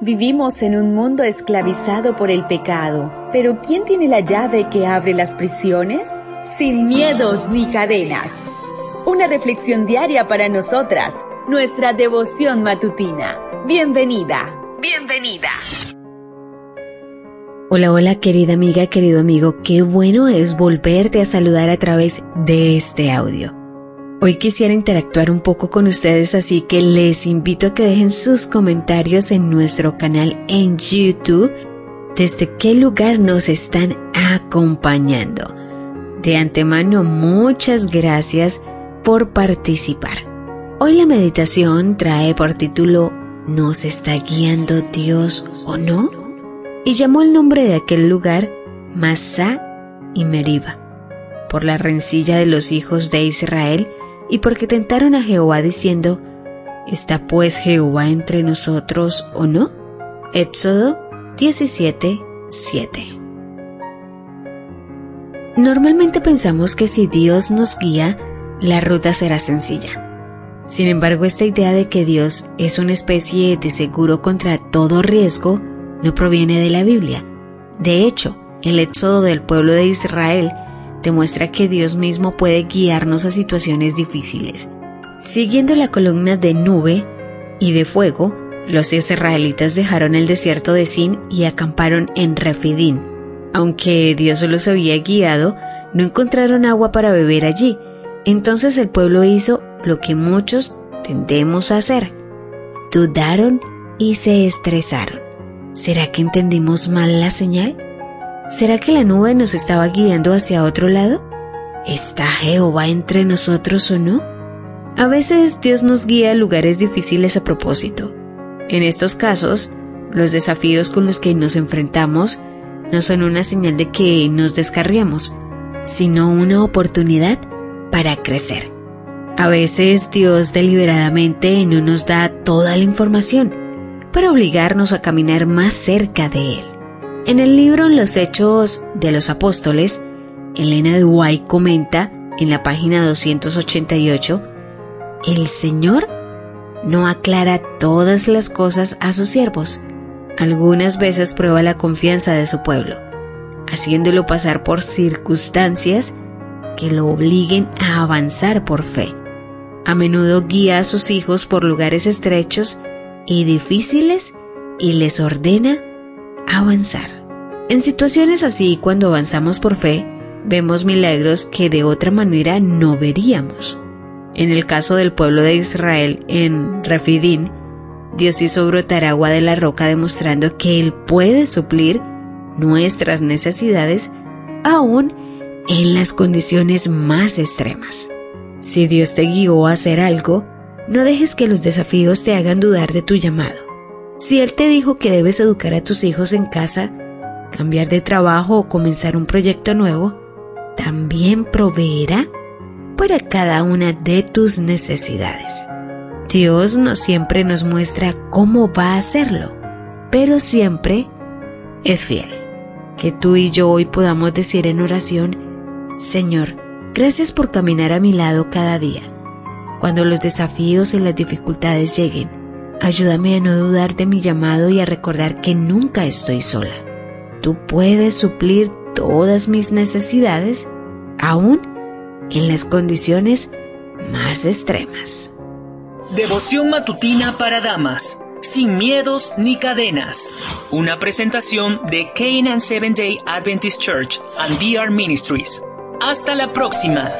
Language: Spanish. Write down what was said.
Vivimos en un mundo esclavizado por el pecado, pero ¿quién tiene la llave que abre las prisiones? Sin miedos ni cadenas. Una reflexión diaria para nosotras, nuestra devoción matutina. Bienvenida, bienvenida. Hola, hola querida amiga, querido amigo, qué bueno es volverte a saludar a través de este audio. Hoy quisiera interactuar un poco con ustedes, así que les invito a que dejen sus comentarios en nuestro canal en YouTube desde qué lugar nos están acompañando. De antemano, muchas gracias por participar. Hoy la meditación trae por título ¿Nos está guiando Dios o no? Y llamó el nombre de aquel lugar Masá y Meriba, por la rencilla de los hijos de Israel y porque tentaron a Jehová diciendo, ¿Está pues Jehová entre nosotros o no? Éxodo 17, 7. Normalmente pensamos que si Dios nos guía, la ruta será sencilla. Sin embargo, esta idea de que Dios es una especie de seguro contra todo riesgo no proviene de la Biblia. De hecho, el éxodo del pueblo de Israel demuestra que Dios mismo puede guiarnos a situaciones difíciles. Siguiendo la columna de nube y de fuego, los israelitas dejaron el desierto de Sin y acamparon en Refidín. Aunque Dios los había guiado, no encontraron agua para beber allí. Entonces el pueblo hizo lo que muchos tendemos a hacer. Dudaron y se estresaron. ¿Será que entendimos mal la señal? ¿Será que la nube nos estaba guiando hacia otro lado? ¿Está Jehová entre nosotros o no? A veces Dios nos guía a lugares difíciles a propósito. En estos casos, los desafíos con los que nos enfrentamos no son una señal de que nos descarriamos, sino una oportunidad para crecer. A veces Dios deliberadamente no nos da toda la información para obligarnos a caminar más cerca de Él. En el libro Los Hechos de los Apóstoles, Elena White comenta en la página 288, el Señor no aclara todas las cosas a sus siervos. Algunas veces prueba la confianza de su pueblo, haciéndolo pasar por circunstancias que lo obliguen a avanzar por fe. A menudo guía a sus hijos por lugares estrechos y difíciles y les ordena avanzar. En situaciones así, cuando avanzamos por fe, vemos milagros que de otra manera no veríamos. En el caso del pueblo de Israel en Refidín, Dios hizo brotar agua de la roca demostrando que Él puede suplir nuestras necesidades aún en las condiciones más extremas. Si Dios te guió a hacer algo, no dejes que los desafíos te hagan dudar de tu llamado. Si Él te dijo que debes educar a tus hijos en casa, cambiar de trabajo o comenzar un proyecto nuevo, también proveerá para cada una de tus necesidades. Dios no siempre nos muestra cómo va a hacerlo, pero siempre es fiel. Que tú y yo hoy podamos decir en oración, Señor, gracias por caminar a mi lado cada día. Cuando los desafíos y las dificultades lleguen, ayúdame a no dudar de mi llamado y a recordar que nunca estoy sola tú puedes suplir todas mis necesidades, aún en las condiciones más extremas. Devoción matutina para damas, sin miedos ni cadenas. Una presentación de Canaan Seventh Day Adventist Church and DR Ministries. Hasta la próxima.